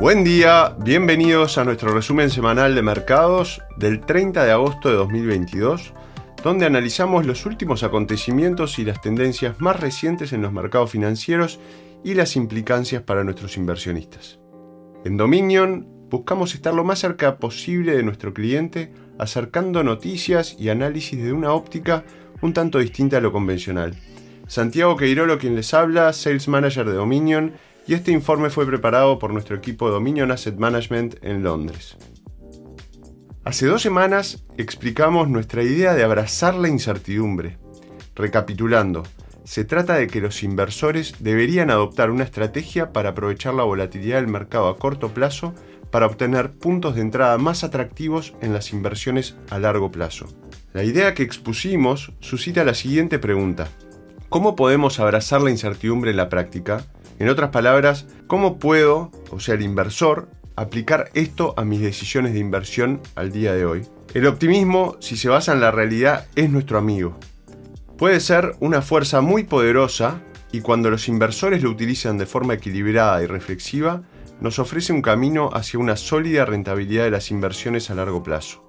Buen día, bienvenidos a nuestro resumen semanal de mercados del 30 de agosto de 2022, donde analizamos los últimos acontecimientos y las tendencias más recientes en los mercados financieros y las implicancias para nuestros inversionistas. En Dominion buscamos estar lo más cerca posible de nuestro cliente, acercando noticias y análisis de una óptica un tanto distinta a lo convencional. Santiago Queirolo quien les habla, Sales Manager de Dominion, y este informe fue preparado por nuestro equipo Dominion Asset Management en Londres. Hace dos semanas explicamos nuestra idea de abrazar la incertidumbre. Recapitulando, se trata de que los inversores deberían adoptar una estrategia para aprovechar la volatilidad del mercado a corto plazo para obtener puntos de entrada más atractivos en las inversiones a largo plazo. La idea que expusimos suscita la siguiente pregunta. ¿Cómo podemos abrazar la incertidumbre en la práctica? En otras palabras, ¿cómo puedo, o sea, el inversor, aplicar esto a mis decisiones de inversión al día de hoy? El optimismo, si se basa en la realidad, es nuestro amigo. Puede ser una fuerza muy poderosa y cuando los inversores lo utilizan de forma equilibrada y reflexiva, nos ofrece un camino hacia una sólida rentabilidad de las inversiones a largo plazo.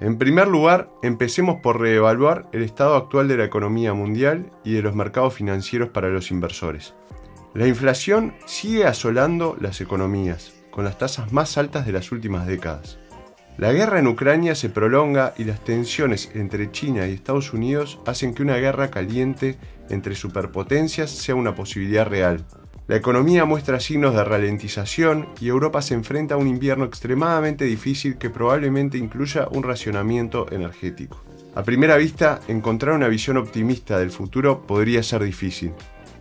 En primer lugar, empecemos por reevaluar el estado actual de la economía mundial y de los mercados financieros para los inversores. La inflación sigue asolando las economías, con las tasas más altas de las últimas décadas. La guerra en Ucrania se prolonga y las tensiones entre China y Estados Unidos hacen que una guerra caliente entre superpotencias sea una posibilidad real. La economía muestra signos de ralentización y Europa se enfrenta a un invierno extremadamente difícil que probablemente incluya un racionamiento energético. A primera vista, encontrar una visión optimista del futuro podría ser difícil,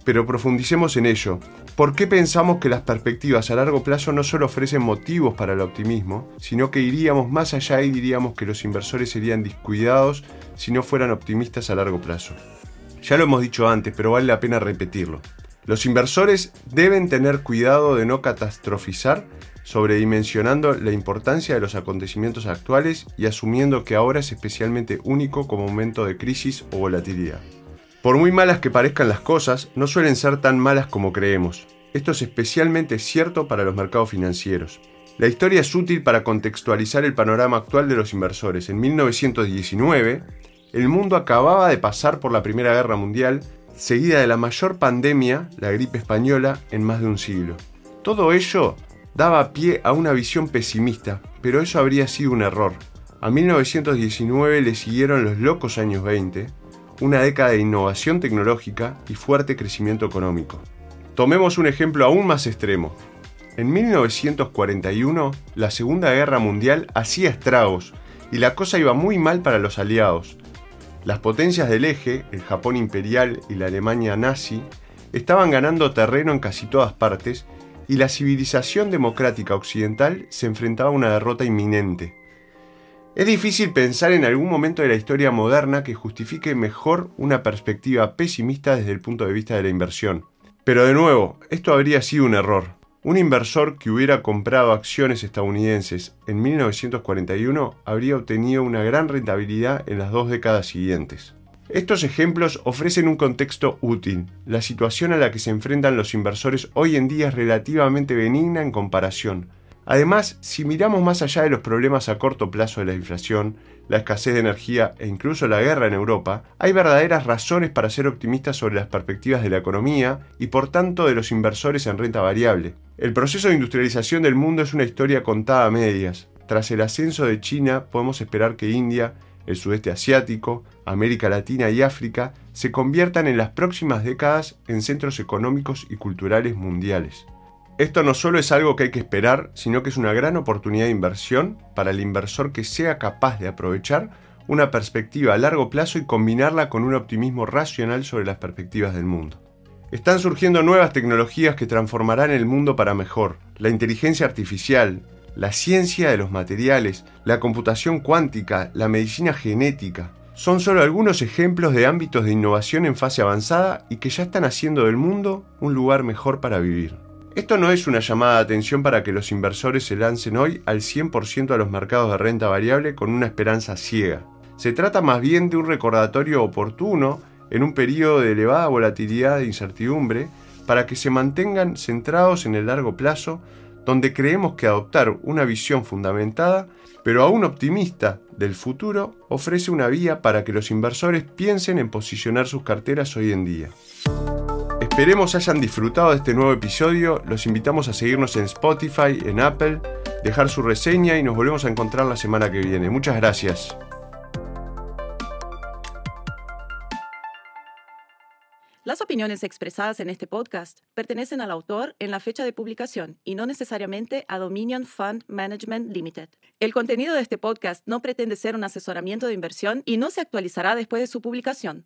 pero profundicemos en ello. ¿Por qué pensamos que las perspectivas a largo plazo no solo ofrecen motivos para el optimismo, sino que iríamos más allá y diríamos que los inversores serían descuidados si no fueran optimistas a largo plazo? Ya lo hemos dicho antes, pero vale la pena repetirlo. Los inversores deben tener cuidado de no catastrofizar sobredimensionando la importancia de los acontecimientos actuales y asumiendo que ahora es especialmente único como momento de crisis o volatilidad. Por muy malas que parezcan las cosas, no suelen ser tan malas como creemos. Esto es especialmente cierto para los mercados financieros. La historia es útil para contextualizar el panorama actual de los inversores. En 1919, el mundo acababa de pasar por la Primera Guerra Mundial, seguida de la mayor pandemia, la gripe española, en más de un siglo. Todo ello daba pie a una visión pesimista, pero eso habría sido un error. A 1919 le siguieron los locos años 20, una década de innovación tecnológica y fuerte crecimiento económico. Tomemos un ejemplo aún más extremo. En 1941, la Segunda Guerra Mundial hacía estragos y la cosa iba muy mal para los aliados. Las potencias del eje, el Japón imperial y la Alemania nazi, estaban ganando terreno en casi todas partes y la civilización democrática occidental se enfrentaba a una derrota inminente. Es difícil pensar en algún momento de la historia moderna que justifique mejor una perspectiva pesimista desde el punto de vista de la inversión. Pero de nuevo, esto habría sido un error. Un inversor que hubiera comprado acciones estadounidenses en 1941 habría obtenido una gran rentabilidad en las dos décadas siguientes. Estos ejemplos ofrecen un contexto útil. La situación a la que se enfrentan los inversores hoy en día es relativamente benigna en comparación, Además, si miramos más allá de los problemas a corto plazo de la inflación, la escasez de energía e incluso la guerra en Europa, hay verdaderas razones para ser optimistas sobre las perspectivas de la economía y por tanto de los inversores en renta variable. El proceso de industrialización del mundo es una historia contada a medias. Tras el ascenso de China, podemos esperar que India, el sudeste asiático, América Latina y África se conviertan en las próximas décadas en centros económicos y culturales mundiales. Esto no solo es algo que hay que esperar, sino que es una gran oportunidad de inversión para el inversor que sea capaz de aprovechar una perspectiva a largo plazo y combinarla con un optimismo racional sobre las perspectivas del mundo. Están surgiendo nuevas tecnologías que transformarán el mundo para mejor. La inteligencia artificial, la ciencia de los materiales, la computación cuántica, la medicina genética. Son solo algunos ejemplos de ámbitos de innovación en fase avanzada y que ya están haciendo del mundo un lugar mejor para vivir. Esto no es una llamada de atención para que los inversores se lancen hoy al 100% a los mercados de renta variable con una esperanza ciega. Se trata más bien de un recordatorio oportuno en un periodo de elevada volatilidad e incertidumbre para que se mantengan centrados en el largo plazo, donde creemos que adoptar una visión fundamentada, pero aún optimista, del futuro, ofrece una vía para que los inversores piensen en posicionar sus carteras hoy en día. Esperemos hayan disfrutado de este nuevo episodio, los invitamos a seguirnos en Spotify, en Apple, dejar su reseña y nos volvemos a encontrar la semana que viene. Muchas gracias. Las opiniones expresadas en este podcast pertenecen al autor en la fecha de publicación y no necesariamente a Dominion Fund Management Limited. El contenido de este podcast no pretende ser un asesoramiento de inversión y no se actualizará después de su publicación.